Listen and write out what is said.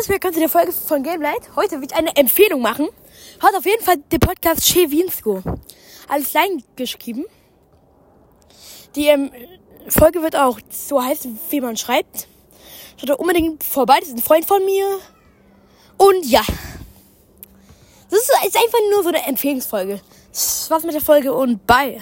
herzlich willkommen zu der Folge von Game Light. Heute will ich eine Empfehlung machen. Hat auf jeden Fall den Podcast Chewinsko. Alles klein geschrieben. Die ähm, Folge wird auch so heißen, wie man schreibt. Schaut unbedingt vorbei. Das ist ein Freund von mir. Und ja. Das ist, ist einfach nur so eine Empfehlungsfolge. Das war's mit der Folge und bye.